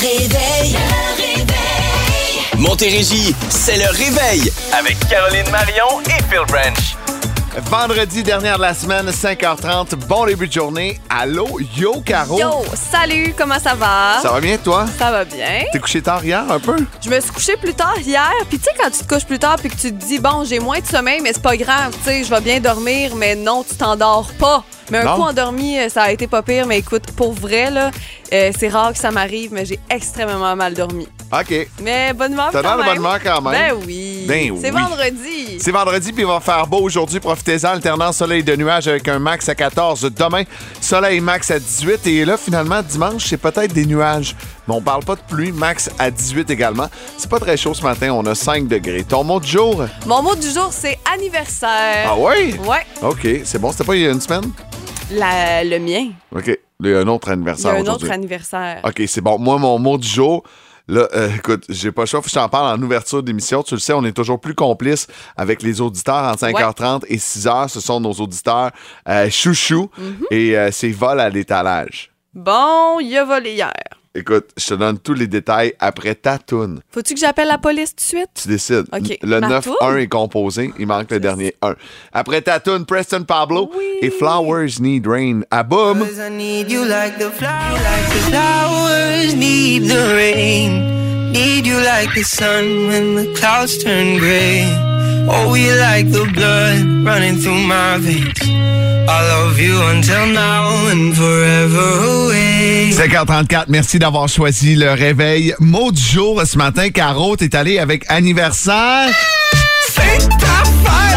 réveil. Le réveil. Montérégie, c'est le réveil avec Caroline Marion et Phil Branch. Vendredi, dernière de la semaine, 5h30. Bon début de journée. Allô, yo, Caro. Yo, salut, comment ça va? Ça va bien, toi? Ça va bien. T'es couché tard hier, un peu? Je me suis couchée plus tard hier. Puis tu sais, quand tu te couches plus tard puis que tu te dis, bon, j'ai moins de sommeil, mais c'est pas grave, tu sais, je vais bien dormir, mais non, tu t'endors pas. Mais un Non. coup endormi, euh, ça a été pas pire. Mais écoute, pour vrai, là, euh, c'est rare que ça m'arrive, mais j'ai extrêmement mal dormi. OK. Mais bonne humeur T'as quand même. bonne humeur quand même. Ben oui. Ben C'est oui. vendredi. C'est vendredi, puis il va faire beau aujourd'hui. Profitez-en, alternance soleil de nuages avec un max à 14. Demain, soleil max à 18. Et là, finalement, dimanche, c'est peut-être des nuages. Mais on parle pas de pluie, max à 18 également. C'est pas très chaud ce matin, on a 5 degrés. Ton mot du jour? Mon mot du jour, c'est anniversaire. Ah oui? Ouais, OK, c'est bon? C'était pas il y a une semaine? la- le mien. OK. Il y a un autre Il y anniversaire a un autre anniversaire. OK, c'est bon. Moi, mon mot du jour, là, euh, écoute, j'ai pas le choix, faut que je t'en parle en ouverture d'émission. Tu le sais, on est toujours plus complices avec les auditeurs entre 5h30 et 6h. Ce sont nos auditeurs euh, chouchou Mhm. et euh, c'est vol à l'étalage. Bon, il a volé hier. Écoute, je te donne tous les détails après ta toune. Faut-tu que j'appelle la police tout de suite? Tu décides. OK. Le Ma 9-1 toune? est composé. Il manque le dernier 1. Après ta toune, Preston Pablo Oui. et Flowers Need Rain. À boum! I need you like the flower, like the flowers need the rain. Need you like the sun when the clouds turn gray. Oh, you like the blood running through my veins. I love you until now and forever away. 5h34, merci d'avoir choisi le réveil. Mot du jour ce matin, Caro, t'es allé avec anniversaire. C'est ta fête!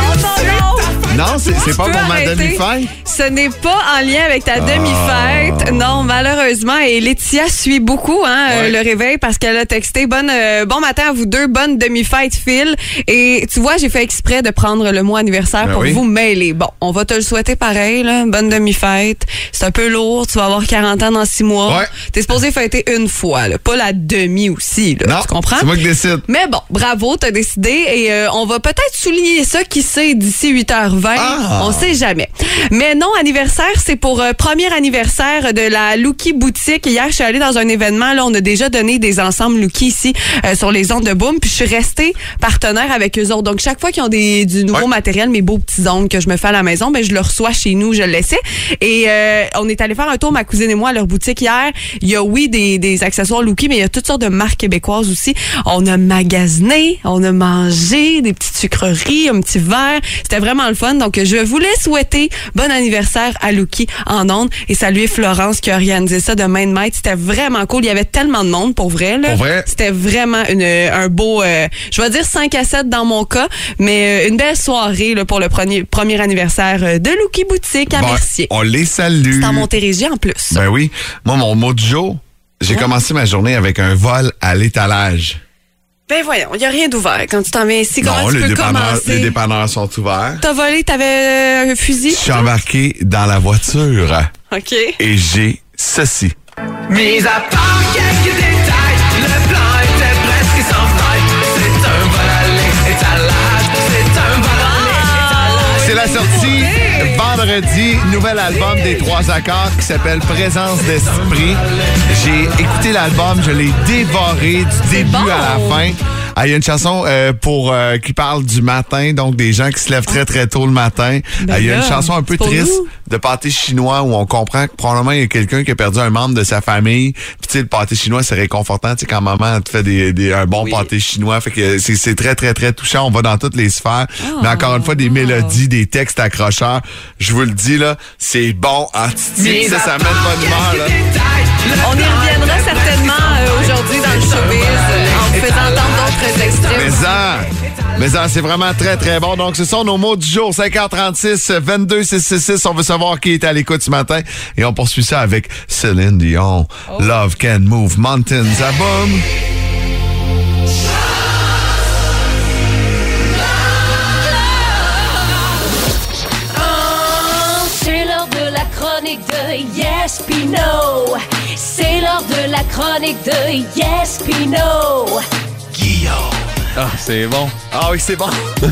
Non, c'est pas pour ma demi-fête. Ce n'est pas en lien avec ta Ah. demi-fête. Non, malheureusement. Et Laetitia suit beaucoup hein, euh, Ouais. le réveil parce qu'elle a texté bonne, euh, bon matin à vous deux, bonne demi-fête, Phil. Et tu vois, j'ai fait exprès de prendre le mot anniversaire Ben pour oui. vous mêler. Bon, on va te le souhaiter pareil, là. Bonne demi-fête. C'est un peu lourd. Tu vas avoir 40 ans dans 6 mois. Ouais. T'es supposé fêter une fois, là, pas la demi aussi. Là, Non, tu comprends? c'est moi qui décide. Mais bon, bravo, t'as décidé et euh, on va peut-être souligner ça, qui sait, d'ici 8h20. Ah. On sait jamais. Mais non, anniversaire, c'est pour euh, premier anniversaire de la Lookie Boutique. Hier, je suis allée dans un événement. Là, on a déjà donné des ensembles Lookie ici euh, sur les ondes de Boom. Puis je suis restée partenaire avec eux autres. Donc, chaque fois qu'ils ont des, du nouveau Ouais. matériel, mes beaux petits ongles que je me fais à la maison, ben, je le reçois chez nous, je le laissais. Et euh, on est allé faire un tour, ma cousine et moi, à leur boutique hier. Il y a, oui, des, des accessoires Lookie, mais il y a toutes sortes de marques québécoises aussi. On a magasiné, on a mangé des petites sucreries, un petit verre. C'était vraiment le fun. Donc, je voulais souhaiter bon anniversaire à Lookie en ondes et saluer Florence qui a organisé ça de main de maître. C'était vraiment cool. Il y avait tellement de monde, pour vrai. Là. Pour vrai? C'était vraiment une, un beau, euh, je vais dire 5 à 7 dans mon cas, mais euh, une belle soirée là, pour le premier, premier anniversaire euh, de Lookie Boutique à Bon, Mercier. on les salue. C'est en Montérégie en plus. Ben oui. Moi, mon mot du jour, j'ai commencé ma journée avec un vol à l'étalage. Ben voyons, il n'y a rien d'ouvert. Quand tu t'en viens ici, comment Non, tu les peux dépanneurs, commencer? les dépanneurs sont ouverts. T'as volé, t'avais euh, un fusil? Je suis embarqué dans la voiture OK. et j'ai ceci. Mis à part quelques vendredi, nouvel album des trois accords qui s'appelle Présence d'esprit. J'ai écouté l'album, je l'ai dévoré du début bon. à la fin. Ah, Il y a une chanson euh, pour euh, qui parle du matin, donc des gens qui se lèvent très très tôt le matin. Ben Ah, Il y a une chanson un peu triste nous. de pâté chinois où on comprend que probablement il y a quelqu'un qui a perdu un membre de sa famille. Puis tu sais, le pâté chinois c'est réconfortant, tu sais quand maman te fait des, des- un bon pâté chinois, fait que c'est c'est très très très touchant. On va dans toutes les sphères, mais encore une fois des mélodies, des textes accrocheurs. Je vous le dis là, c'est bon. Ah, titi, ça, ça met de bonne humeur là. On y reviendra certainement euh, aujourd'hui dans le showbiz Mais ça, mais ça, c'est vraiment très, très bon. Donc, ce sont nos mots du jour. 5h36, 22 666. On veut savoir qui est à l'écoute ce matin. Et on poursuit ça avec Céline Dion. Love can move mountains. À boum. C'est l'heure de la chronique de Yes Pino. C'est l'heure de la chronique de Yes Pino. Ah, c'est bon. Ah oui, c'est bon.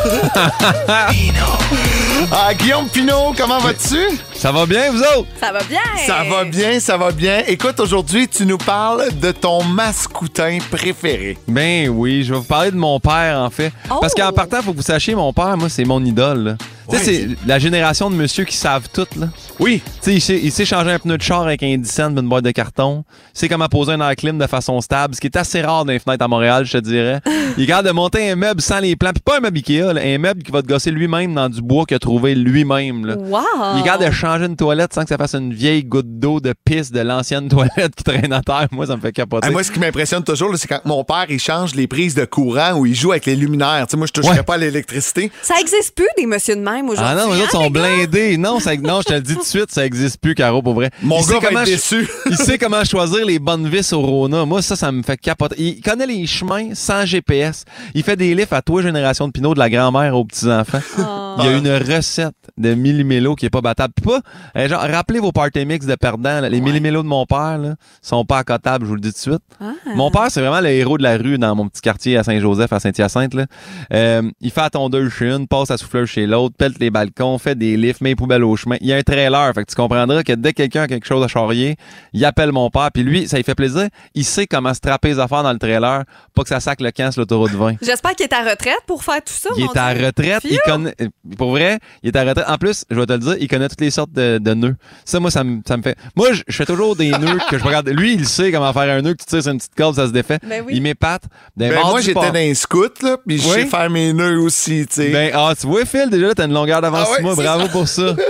ah, Guillaume Pinot, comment vas-tu? Ça va bien, vous autres? Ça va bien. Ça va bien, ça va bien. Écoute, aujourd'hui, tu nous parles de ton mascoutin préféré. Ben oui, je vais vous parler de mon père, en fait. Parce qu'en partant, il faut que vous sachiez, mon père, moi, c'est mon idole. là. Tu sais, c'est la génération de monsieur qui savent tout, là. Oui. Tu sais, il sait, il sait changer un pneu de char avec un 10 cents d'une boîte de carton. Il sait comment poser un air clim de façon stable, ce qui est assez rare dans les fenêtres à Montréal, je te dirais. Il capable de monter un meuble sans les plans. Puis pas un meuble Ikea, là, un meuble qui va te gosser lui-même dans du bois qu'il a trouvé lui-même. là. Wow. Il capable de changer une toilette sans que ça fasse une vieille goutte d'eau de pisse de l'ancienne toilette qui traîne à terre. Moi, ça me fait capoter. Ah, moi, ce qui m'impressionne toujours, c'est quand mon père, il change les prises de courant ou il joue avec les luminaires. Tu sais, moi, je toucherais Ouais. pas à l'électricité. Ça existe plus des monsieur de même aujourd'hui. Ah non, les autres hein, sont blindés. Non, ça, non, je te le dis tout de suite, ça existe plus, Caro, pour vrai. Mon Il gars va comment être déçu. il sait comment choisir les bonnes vis au Rona. Moi, ça, ça me fait capoter. Il connaît les chemins sans GPS. Il fait des livres à toi, génération de Pinot, de la grand-mère aux petits-enfants. Ah. Il y a une recette de millimélo qui est pas battable. Puis pas, euh, genre, rappelez vos party mix de perdants. là. Les millimélos de mon père, là, sont pas accotables, je vous le dis tout de suite. Ah. Mon père, c'est vraiment le héros de la rue dans mon petit quartier à Saint-Joseph, à Saint-Hyacinthe. là. Euh, il fait la tondeuse chez une, passe à souffleur chez l'autre, pète les balcons, fait des lifts, met les poubelles au chemin. Il y a un trailer, fait que tu comprendras que dès que quelqu'un a quelque chose à charrier, il appelle mon père, puis lui, ça lui fait plaisir. Il sait comment se trapper les affaires dans le trailer, pas que ça sac le camp sur l'autoroute 20. J'espère qu'il est à retraite pour faire tout ça. Il mon est à Dieu. retraite. Il Phew! connaît, pour vrai, il est à retraite. En plus, je vais te le dire, il connaît toutes les sortes de, de nœuds. Ça, moi, ça me, ça me fait. Moi, je, je fais toujours des nœuds que je regarde. Lui, il sait comment faire un nœud, que tu tires sur une petite corde, ça se défait. Ben oui. Il m'épate. Ben, bord moi, j'étais dans un scout, là, puis je sais faire mes nœuds aussi, tu sais. Ben, ah, tu vois, Phil, déjà, t'as une longueur d'avance Ah ouais, moi. Bravo pour ça.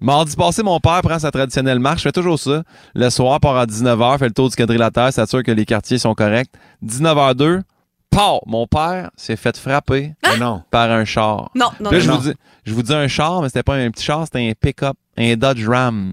Mardi passé, mon père prend sa traditionnelle marche. Je fais toujours ça. Le soir, part à 19h, fait le tour du quadrilatère, s'assure que les quartiers sont corrects. 19h02, Mon père s'est fait frapper non. par un char. Non, non, Là, non. je non. vous, dis, je vous dis un char, mais c'était pas un petit char, c'était un pick-up, un Dodge Ram.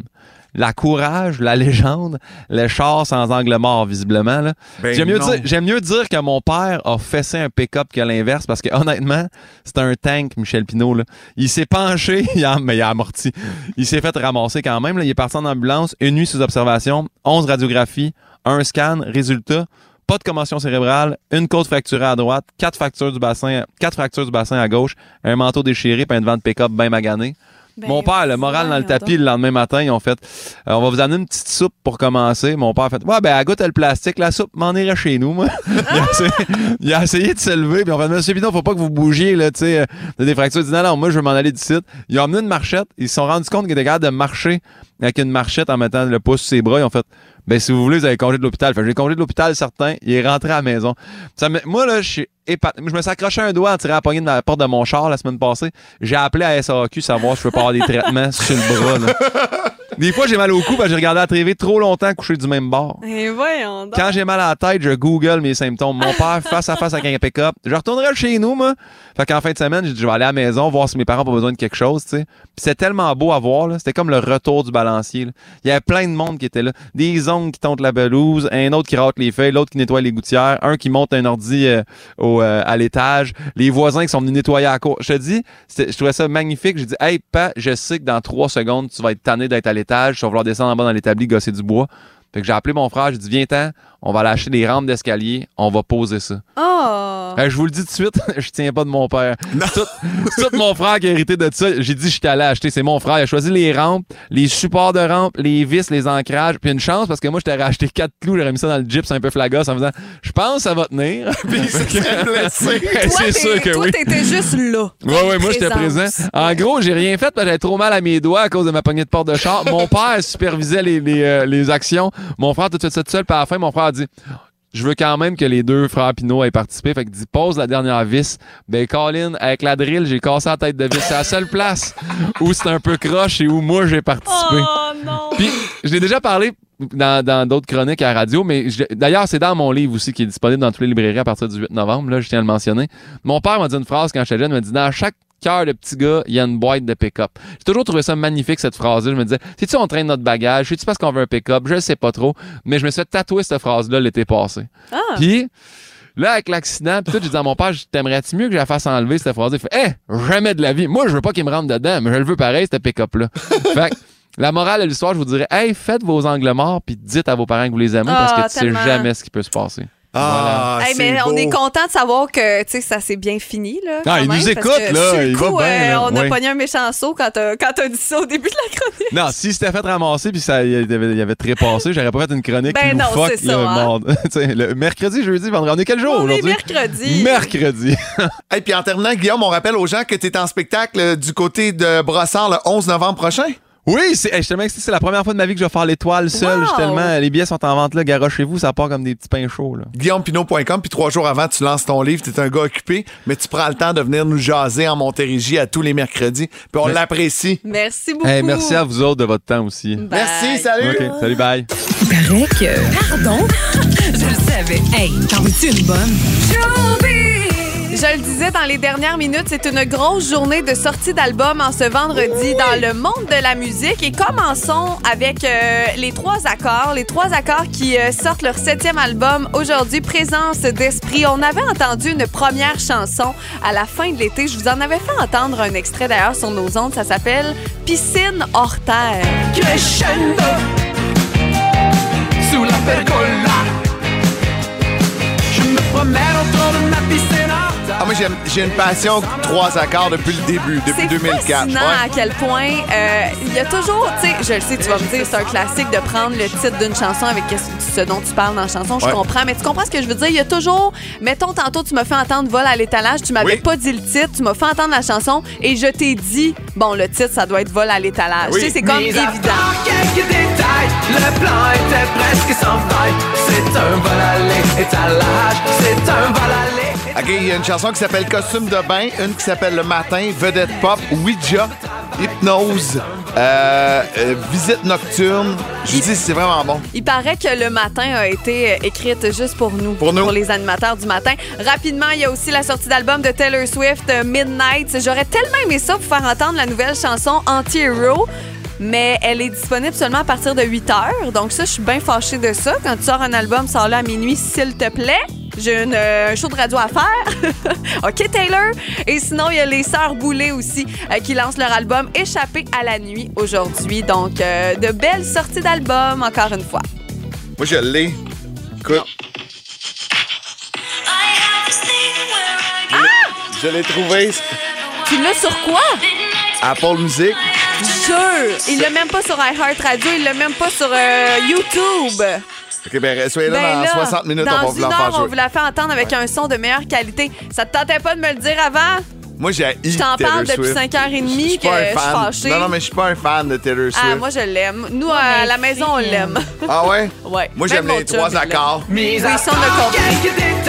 La courage, la légende, le char sans angle mort, visiblement. là. Ben J'aime mieux, non. dire- j'aime mieux dire que mon père a fessé un pick-up que l'inverse, parce que honnêtement, c'est un tank, Michel Pinault. là. Il s'est penché, il a, mais il a amorti. Il s'est fait ramasser quand même. là. Il est parti en ambulance, une nuit sous observation, 11 radiographies, un scan, résultat. Pas de commotion cérébrale, une côte fracturée à droite, quatre fractures du bassin, quatre fractures du bassin à gauche, un manteau déchiré, puis un devant de pick-up bien magané. Ben, Mon père, le moral dans le tapis, le lendemain matin, ils ont fait euh, On va vous amener une petite soupe pour commencer. Mon père a fait Ouais, ben, à goûte le plastique, la soupe m'en irait chez nous, moi. il, a essayé, il a essayé de se lever, puis on fait Monsieur Pidon, faut pas que vous bougiez, là, tu sais, euh, de des fractures. Il dit Non, non, moi, je veux m'en aller du site. Ils ont amené une marchette. Ils se sont rendus compte qu'ils étaient capables de marcher avec une marchette en mettant le pouce sur ses bras. Ils ont fait Ben, si vous voulez, vous avez congé de l'hôpital. Fait j'ai congé de l'hôpital, certain. Il est rentré à la maison. Ça me- moi, là, je suis. Je me suis accroché un doigt en tirant la poignée de la porte de mon char la semaine passée. J'ai appelé à SAQ savoir si je peux pas avoir des traitements sur le bras. là. Des fois, j'ai mal au cou parce que j'ai regardé la TV trop longtemps couché du même bord. Et voyons donc. Quand j'ai mal à la tête, je google mes symptômes. Mon père, face à face avec un pick-up. Je retournerai chez nous, moi. Fait qu'en fin de semaine, j'ai dit, je vais aller à la maison, voir si mes parents ont pas besoin de quelque chose, tu sais. Puis c'est tellement beau à voir, là. C'était comme le retour du balancier, là. Il y avait plein de monde qui était là. Des qui tontent la pelouse, un autre qui rate les feuilles, l'autre qui nettoie les gouttières, un qui monte un ordi euh, euh, à l'étage, les voisins qui sont venus nettoyer à la cour. Je te dis, je trouvais ça magnifique. J'ai dit, hey, pa, je sais que dans trois secondes, tu vas être tanné d'être à l'étage, tu vas vouloir descendre en bas dans l'établi, gosser du bois. Fait que j'ai appelé mon frère, j'ai dit, viens-t'en, on va acheter des rampes d'escalier, on va poser ça. Oh. Euh, je vous le dis tout de suite, je tiens pas de mon père. C'est tout, mon frère qui a hérité de ça. J'ai dit, je suis allé acheter. C'est mon frère. Il a choisi les rampes, les supports de rampes, les vis, les ancrages. Puis une chance, parce que moi, je t'aurais acheté quatre clous, j'aurais mis ça dans le gyps un peu flagos en faisant, je pense que ça va tenir. Puis c'est sûr que toi, oui. t'étais juste là. Ouais, ouais, moi, j'étais présent. En gros, j'ai rien fait parce que j'avais trop mal à mes doigts à cause de ma poignée de porte de char. Mon père supervisait les, les, euh, les actions. Mon frère, tout de suite, tout seul. Puis à la fin, mon frère a dit je veux quand même que les deux frères Pinot aient participé. Fait qu'il dit pose la dernière vis. Ben, Colin, avec la drill, j'ai cassé la tête de vis. C'est la seule place où c'est un peu croche et où moi j'ai participé. Oh non. Puis, je l'ai déjà parlé dans dans d'autres chroniques à la radio, mais je- d'ailleurs, c'est dans mon livre aussi qui est disponible dans toutes les librairies à partir du 8 novembre. Là, je tiens à le mentionner. Mon père m'a dit une phrase quand j'étais jeune. Il m'a dit Dans chaque cœur de petit gars, il y a une boîte de pick-up. J'ai toujours trouvé ça magnifique, cette phrase-là. Je me disais C'est-tu on traîne notre bagage? C'est-tu parce qu'on veut un pick-up? Je ne sais pas trop. Mais je me suis fait tatouer cette phrase-là l'été passé. Ah. Puis. Là, avec l'accident, pis tout, j'ai dit à mon père, t'aimerais-tu mieux que je la fasse enlever cette phrase? Il fait, eh, jamais de la vie. Moi, je veux pas qu'il me rentre dedans, mais je le veux pareil, cette pick-up-là. fait que, la morale de l'histoire, je vous dirais, hey, faites vos angles morts, puis dites à vos parents que vous les aimez, parce Ah, que tu tellement. sais jamais ce qui peut se passer. Ah, Hey, c'est mais on beau. est content de savoir que tu sais, ça s'est bien fini. Là, Ah, quand il même, nous écoute, que là, sur le il va coup, bien, euh, là, on a oui. pogné un méchant saut quand t'as quand t'as dit ça au début de la chronique. Non, si c'était fait ramasser puis ça y avait, y avait trépassé, j'aurais pas fait une chronique Ben non, loufoque, c'est ça, le, hein. monde. Le mercredi, jeudi, vendredi. On est quel jour On est aujourd'hui? mercredi. Mercredi. Et puis en terminant, Guillaume, on rappelle aux gens que tu es en spectacle euh, du côté de Brossard le 11 novembre prochain? Oui, c'est, hey, je suis tellement excité, c'est la première fois de ma vie que je vais faire l'étoile seul. Wow! Je suis tellement, les billets sont en vente là, garochez-vous, ça part comme des petits pains chauds. Là. GuillaumePinot.com, puis trois jours avant, tu lances ton livre, tu es un gars occupé, mais tu prends le temps de venir nous jaser en Montérégie à tous les mercredis, puis on l'apprécie. Merci beaucoup. Hey, merci à vous autres de votre temps aussi. Bye. Merci, salut! OK, salut, bye. paraît que. Pardon? Je le savais. Hey, t'en veux-tu une bonne? Je le disais dans les dernières minutes, c'est une grosse journée de sortie d'album en ce vendredi dans le monde de la musique. Et commençons avec euh, les trois accords. Les trois accords qui euh, sortent leur septième album aujourd'hui, Présence d'esprit. On avait entendu une première chanson à la fin de l'été. Je vous en avais fait entendre un extrait d'ailleurs sur nos ondes. Ça s'appelle Piscine hors terre. Crescendo Sous la pergola Je me promène autour de ma piscine. Ah, moi, j'aime- j'ai une passion trois accords depuis le début, depuis C'est 2004. fascinant Ouais. à quel point euh, il y a toujours, tu sais, je le sais, tu vas me dire, c'est un classique de prendre le titre d'une chanson avec ce dont tu parles dans la chanson, je Ouais. comprends, mais tu comprends ce que je veux dire? Il y a toujours, mettons, tantôt, tu m'as fait entendre Vol à l'étalage, tu m'avais Oui. pas dit le titre, tu m'as fait entendre la chanson et je t'ai dit, bon, le titre, ça doit être Vol à l'étalage. Oui. Tu sais, c'est comme évident. quelques détails, le plan était presque sans faille. C'est un vol à l'étalage, c'est un vol à l'étalage. OK, il y a une chanson qui s'appelle Costume de bain, une qui s'appelle Le matin, Vedette pop, Ouija, Hypnose, euh, euh, Visite nocturne. Je dis, c'est vraiment bon. Il paraît que le matin a été euh, écrite juste pour nous, Pour nous. les animateurs du matin. Rapidement, il y a aussi la sortie d'album de Taylor Swift, Midnight. J'aurais tellement aimé ça pour faire entendre la nouvelle chanson Anti-Hero. Mais elle est disponible seulement à partir de 8 heures. Donc ça, je suis bien fâchée de ça. Quand tu sors un album, sors-le à minuit, s'il te plaît. J'ai une, euh, un show de radio à faire. OK, Taylor? Et sinon, il y a les Sœurs Boulay aussi euh, qui lancent leur album Échappé à la nuit aujourd'hui. Donc, euh, de belles sorties d'albums, encore une fois. Moi, je l'ai. Écoute. Je l'ai trouvé. Tu l'as sur quoi? Apple Music. Jure! Il l'a même pas sur iHeartRadio, il l'a même pas sur YouTube. OK, ben, soyez là Ben dans là, 60 minutes, dans on va vous une la heure, faire on jouer. vous la fait entendre avec un son de meilleure qualité. Ça te tentait pas de me le dire avant? Moi, j'ai Je t'en parle depuis Swift. 5h30 Je suis que un je suis fan. fâchée. Non, non, mais je suis pas un fan de Taylor Swift. Ah, moi, je l'aime. Nous, à la maison, on l'aime. Ah ouais? Ouais. Moi, Même j'aime mon les chum, trois il l'aime. accords. Oui, ça, on a compris.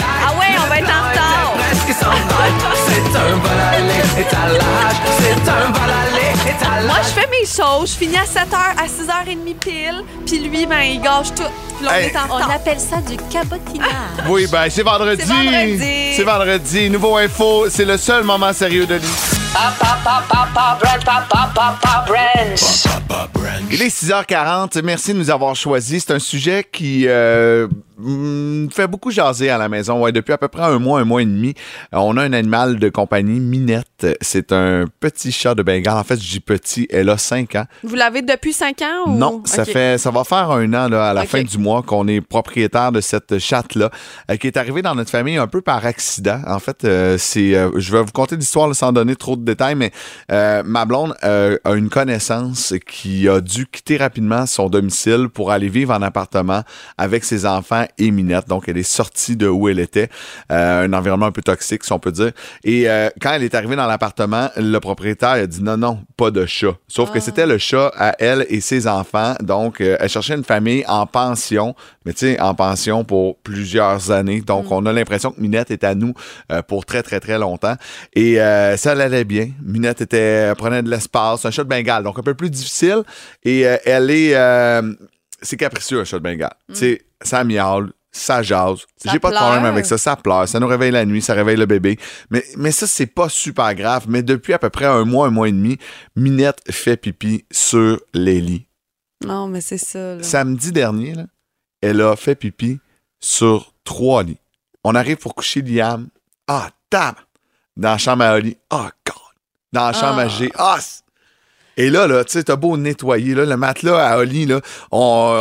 Ah ouais, on va être en retard. C'est un vol à l'étalage, c'est un vol à l'étalage. Moi, je fais mes choses. Je finis à 7h, à 6h30 pile. Puis lui, ben, il gâche tout. Puis là, on Hey. est en On retard. appelle ça du cabotinage. Oui, ben, c'est vendredi. C'est vendredi. C'est vendredi. Nouveau info, c'est le seul moment sérieux de l'histoire. Il est 6h40. Merci de nous avoir choisis. C'est un sujet qui euh, mm, fait beaucoup jaser à la maison. Ouais, depuis à peu près un mois, un mois et demi, euh, on a un animal de compagnie, Minette. C'est un petit chat de Bengale. En fait, je dis petit. Elle a 5 ans. Vous l'avez depuis 5 ans? Ou... Non, ça fait, ça va faire un an là, à la fin du mois qu'on est propriétaire de cette chatte là, qui est arrivée dans notre famille un peu par accident. En fait, euh, c'est, euh, je vais vous conter l'histoire sans donner trop de détails, mais euh, ma blonde euh, a une connaissance qui a dû quitter rapidement son domicile pour aller vivre en appartement avec ses enfants et Minette. Donc, elle est sortie de où elle était, euh, un environnement un peu toxique, si on peut dire. Et euh, quand elle est arrivée dans l'appartement, le propriétaire a dit non, non, pas de chat. Sauf que c'était le chat à elle et ses enfants. Donc, euh, elle cherchait une famille en pension, mais tu sais, en pension pour plusieurs années. Donc, on a l'impression que Minette est à nous euh, pour très, très, très longtemps. Et euh, ça allait bien. Minette était, prenait de l'espace, un chat de Bengale, donc un peu plus difficile. Et euh, elle est, euh, c'est capricieux un chat de Bengale. Tu sais, ça miaule. Ça jase. J'ai pas de problème avec ça. Ça pleure. Ça nous réveille la nuit. Ça réveille le bébé. Mais, mais ça, c'est pas super grave. Mais depuis à peu près un mois, un mois et demi, Minette fait pipi sur les lits. Non, mais c'est ça. là. Samedi dernier, là, elle a fait pipi sur trois lits. On arrive pour coucher Liam. Ah, tab! Dans la chambre à Oli. Ah, God! Dans la chambre à Ah. G. Ah! Et là, là, tu sais, t'as beau nettoyer, là, le matelas à Oli, là, on,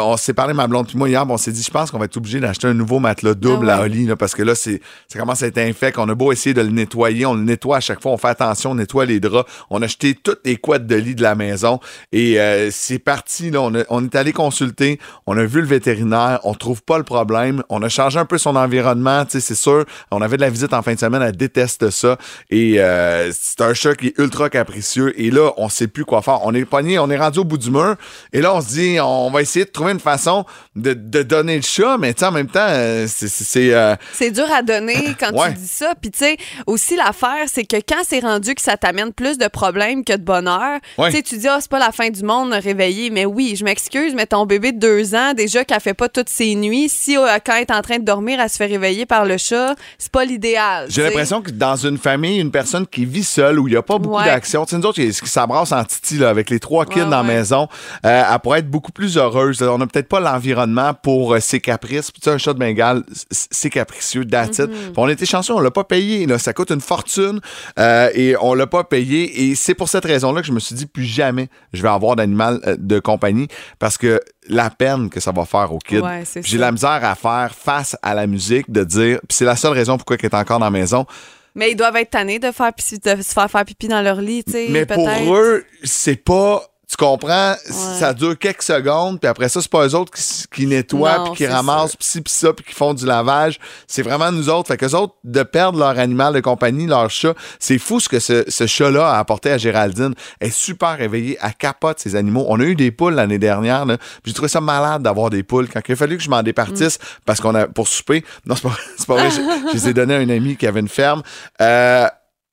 on s'est parlé, ma blonde puis moi, hier, on s'est dit, je pense qu'on va être obligé d'acheter un nouveau matelas double Ah ouais. à Oli, là, parce que là, c'est, ça commence à être infect. On a beau essayer de le nettoyer, on le nettoie à chaque fois, on fait attention, on nettoie les draps. On a acheté toutes les couettes de lit de la maison et euh, c'est parti, là, on, a- on est allé consulter, on a vu le vétérinaire, on trouve pas le problème, on a changé un peu son environnement, tu sais, c'est sûr. On avait de la visite en fin de semaine, elle déteste ça et euh, c'est un chat qui est ultra capricieux et là, on sait plus quoi faire. On est pogné, on est rendu au bout du mur et là, on se dit, on va essayer de trouver une façon de, de donner le chat, mais en même temps, euh, c'est- euh, C'est dur à donner quand Ouais. tu dis ça. Puis, tu sais, aussi, l'affaire, c'est que quand c'est rendu que ça t'amène plus de problèmes que de bonheur, Ouais. tu sais, tu dis, ah, c'est pas la fin du monde, réveiller. Mais oui, je m'excuse, mais ton bébé de deux ans, déjà qu'elle fait pas toutes ses nuits, si euh, quand elle est en train de dormir, elle se fait réveiller par le chat, c'est pas l'idéal. J'ai l'impression que dans une famille, une personne qui vit seule, où il n'y a pas beaucoup Ouais. d'action, tu sais, nous autres, qui qui en titi, là, avec les trois kids Ouais, dans la maison, euh, elle pourrait être beaucoup plus heureuse. On n'a peut-être pas l'environnement pour euh, ses caprices. Puis, tu sais, un chat de Bengale, c'est capricieux, that's. Mm-hmm. On était chanceux, on l'a pas payé. Là. Ça coûte une fortune euh, et on l'a pas payé. Et c'est pour cette raison-là que je me suis dit, plus jamais je vais avoir d'animal de compagnie parce que la peine que ça va faire aux kids. Ouais, J'ai la misère à faire face à la musique, de dire, c'est la seule raison pourquoi elle est encore dans la maison. Mais ils doivent être tannés de, faire, de se faire faire pipi dans leur lit, tu sais. Mais pour eux, c'est pas. Tu comprends? Ça dure quelques secondes, puis après ça, c'est pas eux autres qui, nettoient, puis qui ramassent, ci, pis ça, puis qui font du lavage. C'est vraiment nous autres. Fait qu'eux autres, de perdre leur animal de compagnie, leur chat, c'est fou ce que ce, ce chat-là a apporté à Géraldine. Elle est super réveillée, elle capote ses animaux. On a eu des poules l'année dernière, là. puis J'ai trouvé ça malade d'avoir des poules. Quand il a fallu que je m'en départisse, parce qu'on a, pour souper, non, c'est pas, c'est pas vrai, je, je les ai donnés à un ami qui avait une ferme. Euh,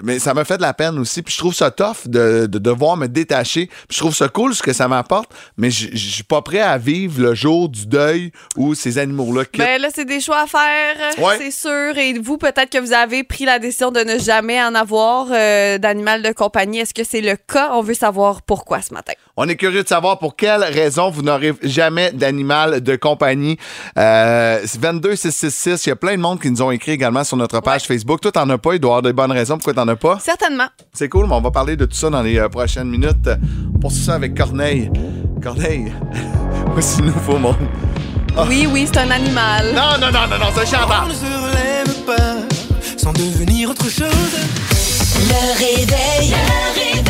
mais ça m'a fait de la peine aussi. Puis je trouve ça tough de, de devoir me détacher. Puis je trouve ça cool ce que ça m'apporte, mais je je suis pas prêt à vivre le jour du deuil où ces animaux-là quittent. Ben là, c'est des choix à faire, Ouais. c'est sûr. Et vous, peut-être que vous avez pris la décision de ne jamais en avoir euh, d'animal de compagnie. Est-ce que c'est le cas? On veut savoir pourquoi ce matin. On est curieux de savoir pour quelle raison vous n'aurez jamais d'animal de compagnie. Euh, c'est 22666, il y a plein de monde qui nous ont écrit également sur notre page Facebook. Toi, t'en as pas, il doit y avoir des bonnes raisons pourquoi t'en as pas. Certainement. C'est cool, mais on va parler de tout ça dans les euh, prochaines minutes. On poursuit ça avec Corneille. Corneille, voici Nouveau Monde. Oui, oui, c'est un animal. Non, non, non, non, non, c'est un chanteur. On ne se relève pas sans devenir autre chose. Le réveil. Le réveil.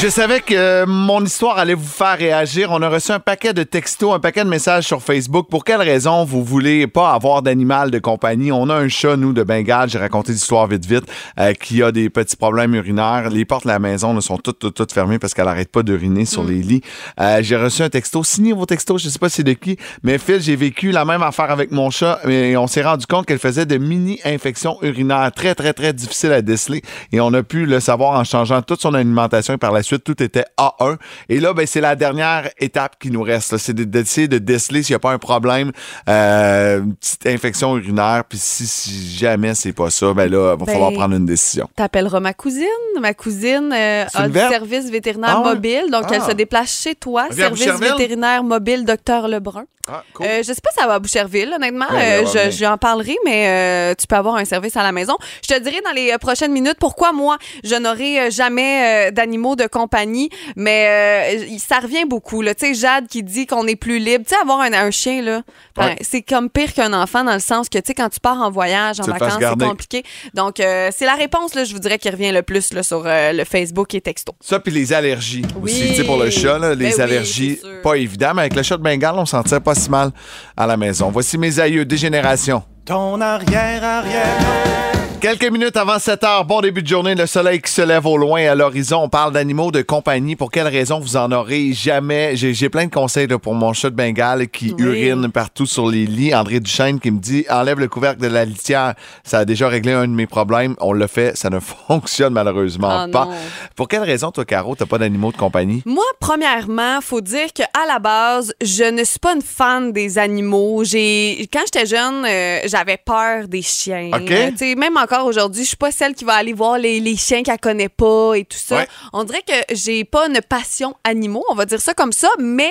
Je savais que mon histoire allait vous faire réagir. On a reçu un paquet de textos, un paquet de messages sur Facebook. Pour quelle raison vous voulez pas avoir d'animal de compagnie? On a un chat, nous, de Bengale. J'ai raconté l'histoire vite, vite, euh, qui a des petits problèmes urinaires. Les portes de la maison ne sont toutes, toutes, toutes fermées parce qu'elle arrête pas d'uriner sur les lits. Euh, j'ai reçu un texto. Signez vos textos. Je sais pas c'est de qui, mais Phil, j'ai vécu la même affaire avec mon chat et on s'est rendu compte qu'elle faisait de mini-infections urinaires très, très, très difficiles à déceler et on a pu le savoir en changeant toute son alimentation et par la suite, tout était A1. Et là, ben, c'est la dernière étape qui nous reste. C'est de- d'essayer de déceler s'il n'y a pas un problème, euh, une petite infection urinaire. Puis si, si jamais c'est pas ça, ben là, il va Ben, falloir prendre une décision. T'appelleras ma cousine. Ma cousine euh, a du service vétérinaire Ah mobile. Donc, elle Ah. se déplace chez toi. Service vétérinaire mobile Docteur Lebrun. Ah, cool. Euh, je sais pas si ça va à Boucherville, honnêtement. Ouais, Euh, ouais, ouais, je, parlerai, mais euh, tu peux avoir un service à la maison. Je te dirai dans les euh, prochaines minutes pourquoi moi, je n'aurai euh, jamais euh, d'animaux de compagnie, mais euh, ça revient beaucoup. là. Tu sais, Jade qui dit qu'on est plus libre. Tu sais, avoir un, un chien, là, ben, Ouais. c'est comme pire qu'un enfant dans le sens que, tu sais, quand tu pars en voyage, en Tu vacances, c'est compliqué. Donc, euh, c'est la réponse, là, je vous dirais, qui revient le plus là, sur euh, le Facebook et texto. Ça, puis les allergies Oui. aussi. Tu sais, pour le chat, là, les Ben allergies, pas évident, mais avec le chat de Bengale, on s'en tire pas si mal à la maison. Voici mes aïeux, dégénération. Ton arrière-arrière. Quelques minutes avant 7 heures, bon début de journée, le soleil qui se lève au loin à l'horizon. On parle d'animaux de compagnie. Pour quelle raison vous en aurez jamais? J'ai plein de conseils là, pour mon chat de Bengale qui Oui. urine partout sur les lits. André Duchesne qui me dit enlève le couvercle de la litière. Ça a déjà réglé un de mes problèmes. On le fait, ça ne fonctionne malheureusement Ah pas. non. Pour quelle raison, toi, Caro, t'as pas d'animaux de compagnie? Moi, premièrement, faut dire que à la base, je ne suis pas une fan des animaux. J'ai quand j'étais jeune, euh, j'avais peur des chiens. OK. Tu sais, même encore aujourd'hui, je suis pas celle qui va aller voir les, les chiens qu'elle connaît pas et tout ça. Ouais. On dirait que j'ai pas une passion animaux, on va dire ça comme ça, mais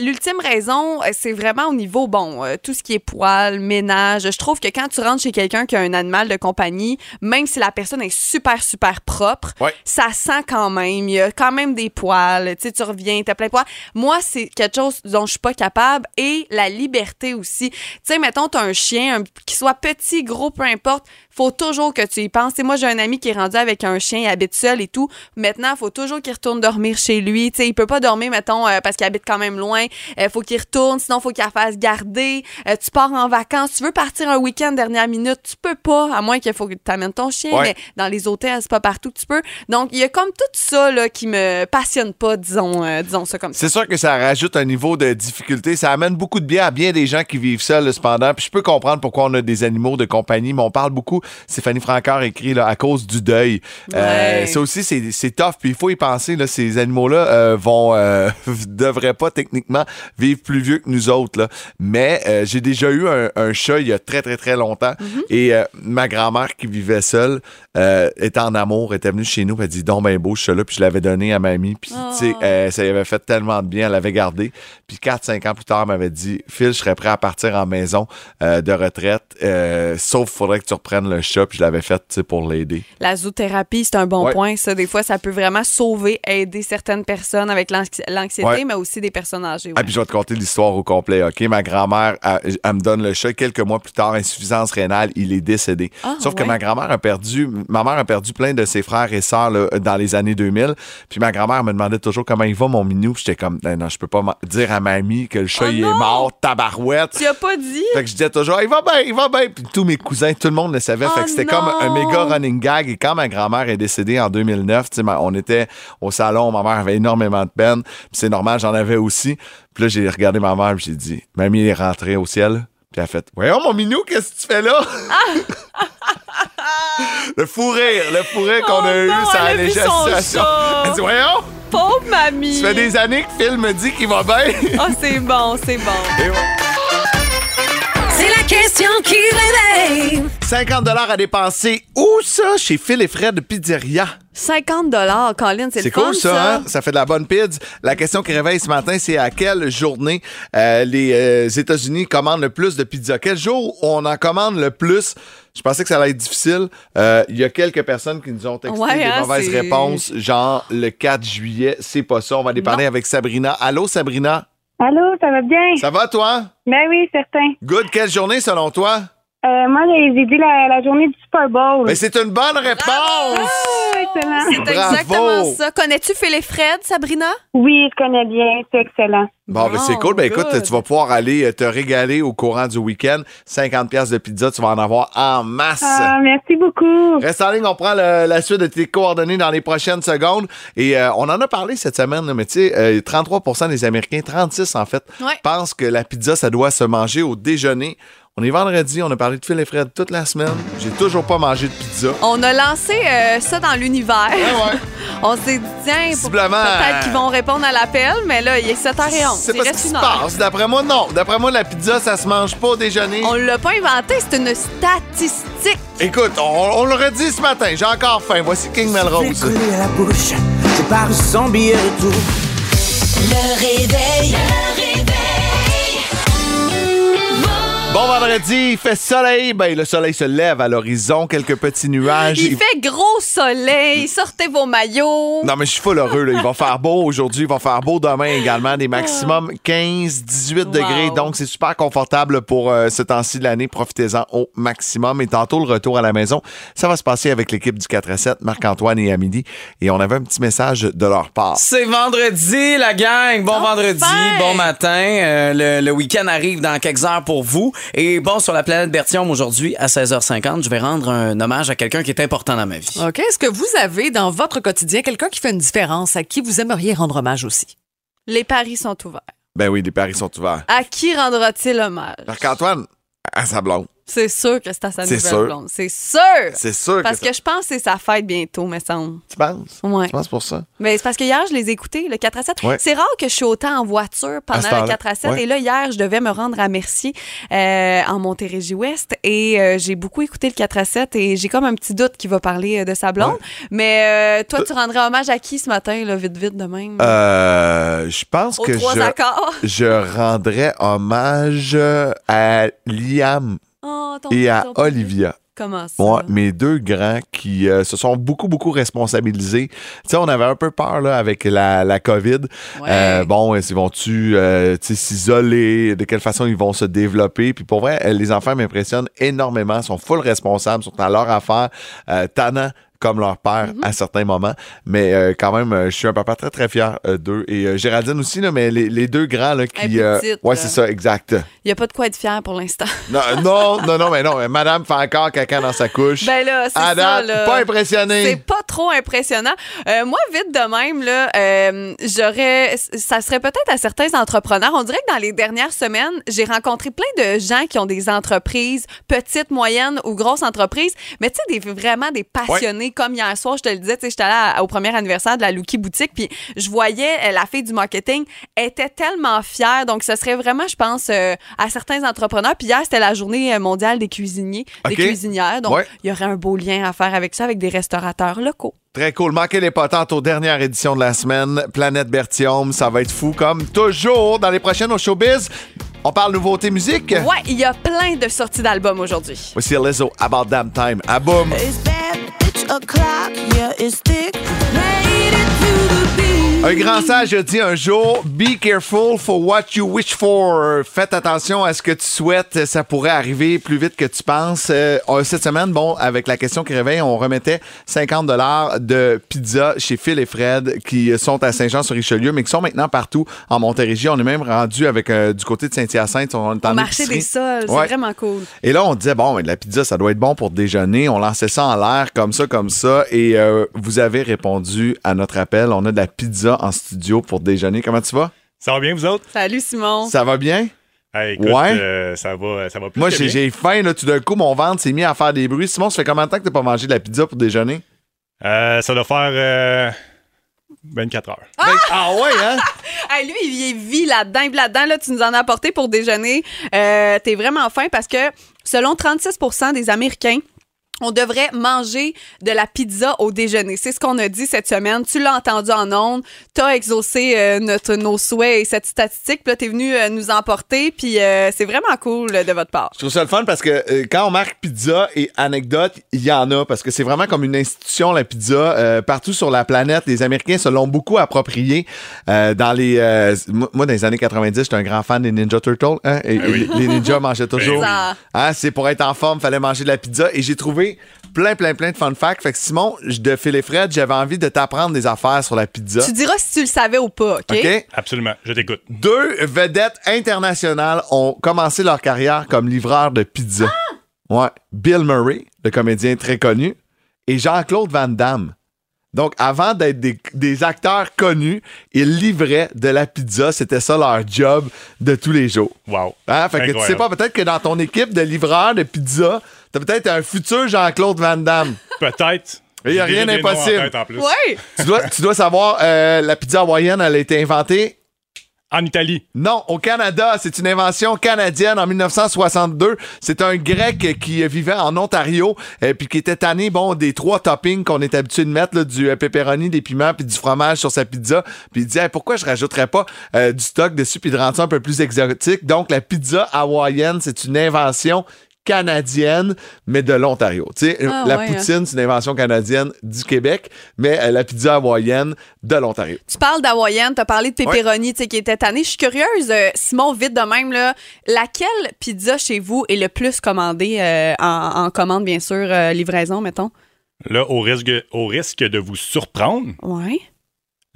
l'ultime raison, euh, c'est vraiment au niveau bon, euh, tout ce qui est poils, ménage. Je trouve que quand tu rentres chez quelqu'un qui a un animal de compagnie, même si la personne est super super propre, Ouais. ça sent quand même, il y a quand même des poils, tu sais tu reviens, t'as plein de poils. Moi, c'est quelque chose dont je suis pas capable et la liberté aussi. Tu sais mettons t'as un chien un- qui soit petit, gros, peu importe, faut toujours que tu y penses. Moi, j'ai un ami qui est rendu avec un chien, il habite seul et tout. Maintenant, faut toujours qu'il retourne dormir chez lui. Tu sais, il peut pas dormir, mettons, euh, parce qu'il habite quand même loin. Euh, faut qu'il retourne, sinon faut qu'il la fasse garder. Euh, tu pars en vacances, tu veux partir un week-end dernière minute, tu peux pas, à moins qu'il faut que tu amènes ton chien. Ouais. Mais dans les hôtels, c'est pas partout que tu peux. Donc, il y a comme tout ça là, qui me passionne pas, disons, disons ça comme ça. C'est sûr que ça rajoute un niveau de difficulté. Ça amène beaucoup de bien à bien des gens qui vivent seuls, cependant. Puis je peux comprendre pourquoi on a des animaux de compagnie, mais on parle beaucoup. Stéphanie Francard écrit là, à cause du deuil. Euh, ça aussi, c'est tough. Puis il faut y penser. Là, ces animaux-là euh, vont euh, devraient pas techniquement vivre plus vieux que nous autres. Là. Mais j'ai déjà eu un, un chat il y a très, très, très longtemps. Et euh, ma grand-mère qui vivait seule euh, était en amour, était venue chez nous. Elle dit Donc, ben beau, ce chat-là. Puis je l'avais donné à mamie. Puis, tu sais, euh, ça lui avait fait tellement de bien. Elle l'avait gardé. Puis 4-5 ans plus tard, elle m'avait dit Phil, je serais prêt à partir en maison euh, de retraite. euh, sauf faudrait que tu reprennes le chat. Puis je l'avais fait tu sais, pour l'aider. La zoothérapie, c'est un bon Ouais. point. Ça, des fois, ça peut vraiment sauver, aider certaines personnes avec l'anxi- l'anxiété, Ouais. mais aussi des personnes âgées. Ah, puis je vais te conter l'histoire au complet, OK? Ma grand-mère, elle, elle me donne le chat. Quelques mois plus tard, insuffisance rénale, il est décédé. Ah, Sauf que ma grand-mère a perdu, ma mère a perdu plein de ses frères et sœurs là, dans les années 2000. Puis ma grand-mère me demandait toujours comment il va, mon minou. J'étais comme, non, non, je peux pas dire à mamie que le chat, Oh il est mort, tabarouette. Tu as pas dit? Fait que je disais toujours, il va bien, il va bien. Puis tous mes cousins, tout le monde le savait. Oh fait que c'était non! comme un méga running gag. Et quand ma grand-mère est décédée en 2009, tu sais, ma- on était au salon, ma mère avait énormément de peine. Puis c'est normal, j'en avais aussi. Puis là, j'ai regardé ma mère, j'ai dit, mamie est rentrée au ciel. Puis elle a fait, voyons mon minou, qu'est-ce que tu fais là? le fou rire, le fou rire qu'on a Oh eu, ça a vu allégeait son la situation. Elle dit, voyons, Pauvre mamie! ça fait des années que Phil me dit qu'il va bien. Ah, c'est bon, c'est bon. Et ouais. Question qui réveille. 50 à dépenser. Où ça? Chez Phil et Fred Pizzeria. 50 dollars, Colin, c'est le fun, cool ça, hein? Ça fait de la bonne pizza. La question qui réveille ce matin, c'est à quelle journée euh, les euh, États-Unis commandent le plus de pizza? Quel jour on en commande le plus? Je pensais que ça allait être difficile. Euh, Il y a quelques personnes qui nous ont texté Ouais, des hein, mauvaises réponses, genre le 4 juillet. C'est pas ça. On va aller parler avec Sabrina. Allô, Sabrina? Allô, ça va bien? Ça va, toi? Ben oui, certain. Good. Quelle journée selon toi? Euh, moi, j'ai dit la, la journée du Super Bowl. Ben, c'est une bonne réponse! Oh, excellent. C'est Bravo. exactement ça. Connais-tu Phil Fred, Sabrina? Oui, je connais bien. C'est excellent. Bon, ben c'est cool. Ben écoute, tu vas pouvoir aller euh, te régaler au courant du week-end. 50 pièces de pizza, tu vas en avoir en masse. Ah, merci beaucoup. Reste en ligne, on prend le- la suite de tes coordonnées dans les prochaines secondes. Et euh, on en a parlé cette semaine, là, mais tu sais, euh, 33% des Américains, 36 en fait, Ouais. pensent que la pizza, ça doit se manger au déjeuner. On est vendredi, on a parlé de Phil et Fred toute la semaine. J'ai toujours pas mangé de pizza. On a lancé euh, ça dans l'univers. ouais. On s'est dit, tiens, peut-être qu'ils vont répondre à l'appel, mais là, il est 7h11. C'est pas ce qui se passe. D'après moi, non. D'après moi, la pizza, ça se mange pas au déjeuner. On l'a pas inventé, c'est une statistique. Écoute, on, on l'aurait dit ce matin. J'ai encore faim. Voici King Melrose. à la bouche, j'ai paru sans billet retour. Le réveil. Le réveil. Bon vendredi, il fait soleil. Ben, le soleil se lève à l'horizon. Quelques petits nuages. Il Il- fait gros soleil, sortez vos maillots. Non, mais je suis full heureux. Là. Il va faire beau aujourd'hui. Il va faire beau demain également. Des maximums 15, 18 degrés. Donc, c'est super confortable pour euh, ce temps-ci de l'année. Profitez-en au maximum. Et tantôt, le retour à la maison, ça va se passer avec l'équipe du 4 à 7, Marc-Antoine et Amélie. Et on avait un petit message de leur part. C'est vendredi, la gang. Bon vendredi, bon matin. Euh, le le week-end arrive dans quelques heures pour vous. Et bon, sur la planète Bertium aujourd'hui, à 16h50, je vais rendre un hommage à quelqu'un qui est important dans ma vie. OK. Est-ce que vous avez dans votre quotidien quelqu'un qui fait une différence à qui vous aimeriez rendre hommage aussi? Les paris sont ouverts. Ben oui, les paris sont ouverts. À qui rendra-t-il hommage? Marc-Antoine, à sa blonde. C'est sûr que c'est à sa nouvelle sûr. blonde. C'est sûr. C'est sûr Parce que, je pense que c'est sa fête bientôt, me semble. Tu penses? Ouais. Tu penses pour ça? Mais c'est parce que hier, je les ai écoutés, le 4 à 7. Ouais. C'est rare que je suis autant en voiture pendant le temps-là. 4 à 7. Ouais. Et là, hier, je devais me rendre à Mercier, euh, en Montérégie-Ouest. Et euh, j'ai beaucoup écouté le 4 à 7 et j'ai comme un petit doute qu'il va parler euh, de sa blonde. Mais toi, tu rendrais hommage à qui ce matin, là, vite, vite, de même? Euh, je pense Aux que trois je, accords. je rendrais hommage à Liam Oh, ton- et à ton- Olivia. Comment ça? Ouais, mes deux grands qui euh, se sont beaucoup, beaucoup responsabilisés. Tu sais, on avait un peu peur là, avec la, la COVID. Euh, bon, est-ce qu'ils vont-tu euh, s'isoler? De quelle façon ils vont se développer? Puis pour vrai, euh, les enfants m'impressionnent énormément, sont full responsables, sont à leur affaire, euh, tannants comme leur père Mm-hmm. à certains moments. Mais euh, quand même, euh, je suis un papa très, très fier euh, d'eux. Et euh, Géraldine aussi, là, mais les, les deux grands là, qui... Petite, ouais, c'est ça, exact. Il n'y a pas de quoi être fier pour l'instant. Non, non, non, non, mais non. Madame fait encore caca dans sa couche. Ben là, c'est ça. là. pas impressionné. C'est pas trop impressionnant. Euh, moi, vite de même, là, euh, j'aurais. Ça serait peut-être à certains entrepreneurs. On dirait que dans les dernières semaines, j'ai rencontré plein de gens qui ont des entreprises, petites, moyennes ou grosses entreprises, mais tu sais, des, vraiment des passionnés. Comme hier soir, je te le disais, tu sais, j'étais allée à- au premier anniversaire de la Lucky Boutique, puis je voyais euh, la fille du marketing était tellement fière. Donc, ce serait vraiment, je pense, euh, à certains entrepreneurs. Puis hier, c'était la journée mondiale des cuisiniers, des cuisinières. Donc, Ouais. il y aurait un beau lien à faire avec ça, avec des restaurateurs locaux. Très cool. Manquez les potentes aux dernières éditions de la semaine. Planète Bertium, ça va être fou comme toujours. Dans les prochaines au Showbiz, on parle nouveauté musique. Ouais, il y a plein de sorties d'albums aujourd'hui. Voici Lizzo, About Damn Time. À boum. Un grand sage a dit un jour Be careful for what you wish for. Faites attention à ce que tu souhaites. Ça pourrait arriver plus vite que tu penses. Euh, on- cette semaine, bon, avec la question qui réveille, on remettait 50 dollars de pizza chez Phil et Fred qui sont à Saint-Jean-sur-Richelieu, mais qui sont maintenant partout en Montérégie. On est même rendu avec euh, du côté de Saint-Hyacinthe. On est en Au marché épicerie. des sols, c'est vraiment cool. Et là, on disait, bon, mais de la pizza, ça doit être bon pour déjeuner. On lançait ça en l'air, comme ça, comme ça. Et euh, vous avez répondu à notre appel. On a de la pizza en studio pour déjeuner. Comment tu vas? Ça va bien, vous autres? Salut Simon. Ça va bien? Hey, écoute, Ouais. euh, ça, va, ça va plus Moi, j'ai bien. j'ai faim. Là, tout d'un coup, mon ventre s'est mis à faire des bruits. Simon, ça fait combien de temps que tu n'as pas mangé de la pizza pour déjeuner? Euh, ça doit faire euh, 24 heures. Ah, ouais, hein? Hey, lui, il vit là-dedans. Il vit là-dedans. Là, tu nous en as apporté pour déjeuner. Euh, T'es vraiment fin parce que selon 36% des Américains, on devrait manger de la pizza au déjeuner. C'est ce qu'on a dit cette semaine. Tu l'as entendu en ondes. Tu as exaucé euh, notre, nos souhaits et cette statistique. Puis là, tu es venu euh, nous emporter. Puis euh, c'est vraiment cool euh, de votre part. Je trouve ça le fun parce que euh, quand on marque pizza et anecdote, il y en a parce que c'est vraiment comme une institution, la pizza. Euh, partout sur la planète, les Américains se l'ont beaucoup approprié. Euh, dans les, euh, moi, dans les années 90, j'étais un grand fan des Ninja Turtles. hein, et, oui. et les ninjas mangeaient toujours. Hein, c'est pour être en forme, fallait manger de la pizza. Et j'ai trouvé plein, plein, plein de fun facts. Fait que Simon, je- de Phil et Fred, j'avais envie de t'apprendre des affaires sur la pizza. Tu diras si tu le savais ou pas, OK? OK? Absolument, je t'écoute. Deux vedettes internationales ont commencé leur carrière comme livreurs de pizza. Ouais. Bill Murray, le comédien très connu, et Jean-Claude Van Damme. Donc, avant d'être des, des acteurs connus, ils livraient de la pizza. C'était ça leur job de tous les jours. Wow. Hein? Fait que tu sais pas, peut-être que dans ton équipe de livreurs de pizza, t'as peut-être un futur Jean-Claude Van Damme. Peut-être. Il y a rien d'impossible. Ouais. tu, dois, tu dois savoir, euh, la pizza hawaïenne, elle a été inventée En Italie. Non, au Canada. C'est une invention canadienne en 1962. C'est un Grec qui vivait en Ontario et puis qui était tanné, bon, des trois toppings qu'on est habitué de mettre, là, du euh, pepperoni, des piments puis du fromage sur sa pizza. Puis il dit, Hey, pourquoi je rajouterais pas euh, du stock dessus puis de rendre ça un peu plus exotique? Donc, la pizza hawaïenne, c'est une invention canadienne, mais de l'Ontario. Tu sais, Ah, la ouais, poutine, c'est une invention canadienne du Québec, mais euh, la pizza hawaïenne de l'Ontario. Tu parles d'hawaïenne, tu as parlé de pepperoni, tu sais, qui était tanné. Je suis curieuse, euh, Simon, vite de même, là, laquelle pizza chez vous est le plus commandée euh, en, en commande, bien sûr, euh, livraison, mettons? Là, au risque, au risque de vous surprendre, Ouais.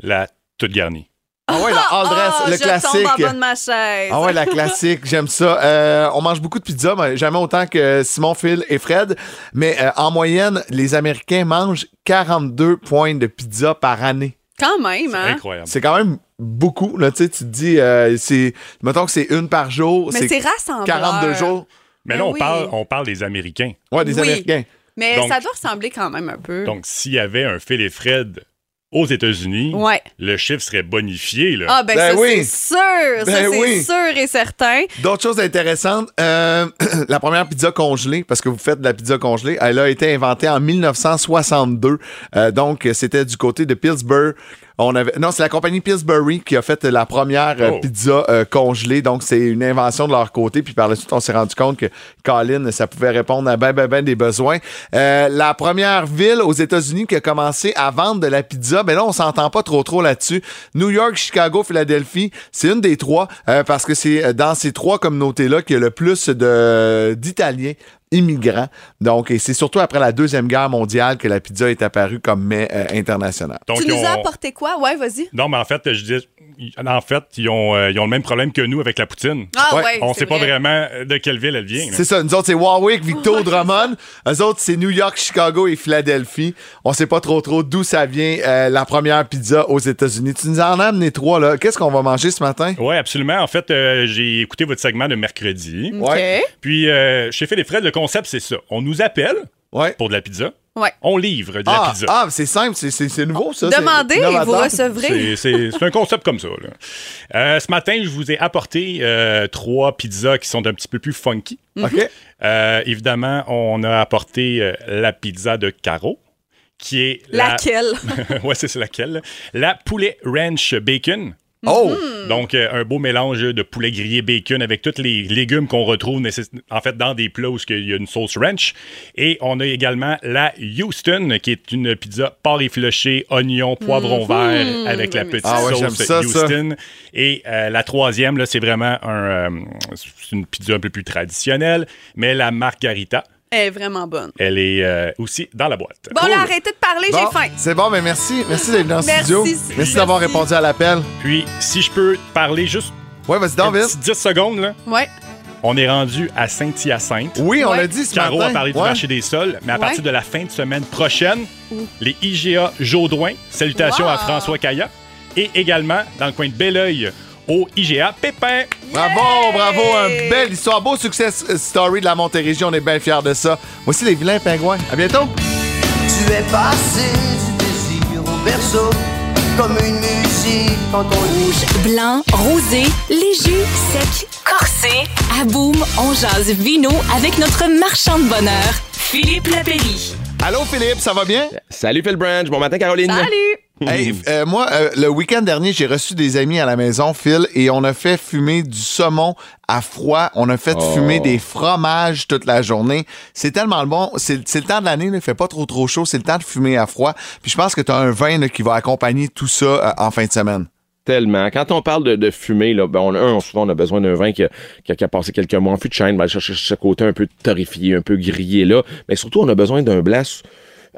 la toute garnie. Ah ouais, la all dress, Oh, le je classique. tombe en bas de ma chaise. Ah ouais, la classique, j'aime ça. Euh, on mange beaucoup de pizza, mais jamais autant que Simon, Phil et Fred. Mais euh, en moyenne, les Américains mangent 42 points de pizza par année. Quand même, hein? Incroyable. C'est quand même beaucoup. Là, tu sais, tu te dis, euh, c'est, mettons que c'est une par jour. Mais c'est rassembleur. 42 jours. Mais là, Ah on, oui. parle, on parle des Américains. Ouais, des Oui. Américains. Mais Donc- ça doit ressembler quand même un peu. Donc, s'il y avait un Phil et Fred aux États-Unis, Ouais. le chiffre serait bonifié. Là. Ah, ben, Ben ça, oui. c'est sûr. ça, Ben c'est oui. sûr et certain. D'autres choses intéressantes, euh, la première pizza congelée, parce que vous faites de la pizza congelée, elle a été inventée en 1962. Euh, donc, c'était du côté de Pittsburgh. On avait, non, c'est la compagnie Pillsbury qui a fait la première euh, Oh. pizza euh, congelée. Donc, c'est une invention de leur côté. Puis par la suite, on s'est rendu compte que Colin, ça pouvait répondre à ben, ben, ben des besoins. Euh, la première ville aux États-Unis qui a commencé à vendre de la pizza, ben là, on s'entend pas trop trop là-dessus. New York, Chicago, Philadelphie, c'est une des trois euh, parce que c'est dans ces trois communautés-là qu'il y a le plus d'Italiens immigrants. Donc, et c'est surtout après la Deuxième Guerre mondiale que la pizza est apparue comme mets euh, international. Donc, tu nous as apporté quoi? Ouais, vas-y. Non, mais en fait, je dis, en fait, ils ont, euh, ils ont le même problème que nous avec la poutine. Ah, Ouais. ouais. On sait pas vrai. vraiment de quelle ville elle vient. C'est ça. Nous autres, c'est Warwick, Victo, Drummond. Eux autres, c'est New York, Chicago et Philadelphie. On sait pas trop trop d'où ça vient, euh, la première pizza aux États-Unis. Tu nous en as amené trois, là. Qu'est-ce qu'on va manger ce matin? Oui, absolument. En fait, euh, j'ai écouté votre segment de mercredi. OK. Ouais. Puis, euh, chez Phil et Fred, le concept, c'est ça. On nous appelle Ouais. pour de la pizza. Ouais. On livre de la Ah, pizza. ah, c'est simple, c'est- nouveau, ça. c'est Demandez et vous recevrez. C'est- un concept comme ça. là. Euh, ce matin, je vous ai apporté euh, trois pizzas qui sont un petit peu plus funky. OK. Euh, évidemment, on a apporté euh, la pizza de Caro, qui est la... Laquelle? ouais, c'est c'est laquelle? La poulet ranch bacon. Oh! Donc, euh, un beau mélange de poulet grillé bacon avec tous les légumes qu'on retrouve nécess- en fait dans des plats où il y a une sauce ranch. Et on a également la Houston, qui est une pizza porc effiloché, oignon, poivron vert avec la petite Ah ouais, sauce ça, ça. Houston. Et euh, la troisième, là, c'est vraiment un, euh, c'est une pizza un peu plus traditionnelle, mais la margarita, Elle est vraiment bonne. elle est euh, aussi dans la boîte. Bon, là, arrêtez de parler, Bon, j'ai faim. C'est bon, mais merci. Merci d'être dans le Merci, studio. merci. Merci d'avoir Merci. répondu à l'appel. Puis, si je peux te parler juste Ouais, vas-y, un David. petit 10 secondes, là. Ouais. On est rendu à Saint-Hyacinthe. Oui, on Ouais. l'a dit ce Caro matin. a parlé du Ouais. marché des sols, mais à Ouais. partir de la fin de semaine prochaine, les IGA Jaudoin, salutations Wow. à François Caillat, et également dans le coin de Belleuil, au IGA Pépin. Bravo, bravo, une belle histoire, beau success story de la Montérégie, on est bien fiers de ça. Voici les vilains pingouins. À bientôt. Tu es passé du désir au berceau Comme une musique quand on Rouge, blanc, rosé, léger, sec, corsé. À Boom, on jase vino avec notre marchand de bonheur, Philippe Lapéry. Allô, Philippe, ça va bien? Salut Phil Branch, bon matin Caroline. Salut! Hey, euh, moi, euh, le week-end dernier, j'ai reçu des amis à la maison, Phil, et on a fait fumer du saumon à froid. On a fait Oh. fumer des fromages toute la journée. C'est tellement bon. C'est le temps de l'année, il fait pas trop trop chaud. C'est le temps de fumer à froid. Puis je pense que tu as un vin là, qui va accompagner tout ça euh, en fin de semaine. Tellement. Quand on parle de, de fumée, là, ben on, a- un, souvent on a besoin d'un vin qui a, qui a- qui a passé quelques mois en fût de chêne, ben, chercher ce côté un peu torréfié, un peu grillé là. Mais surtout, on a besoin d'un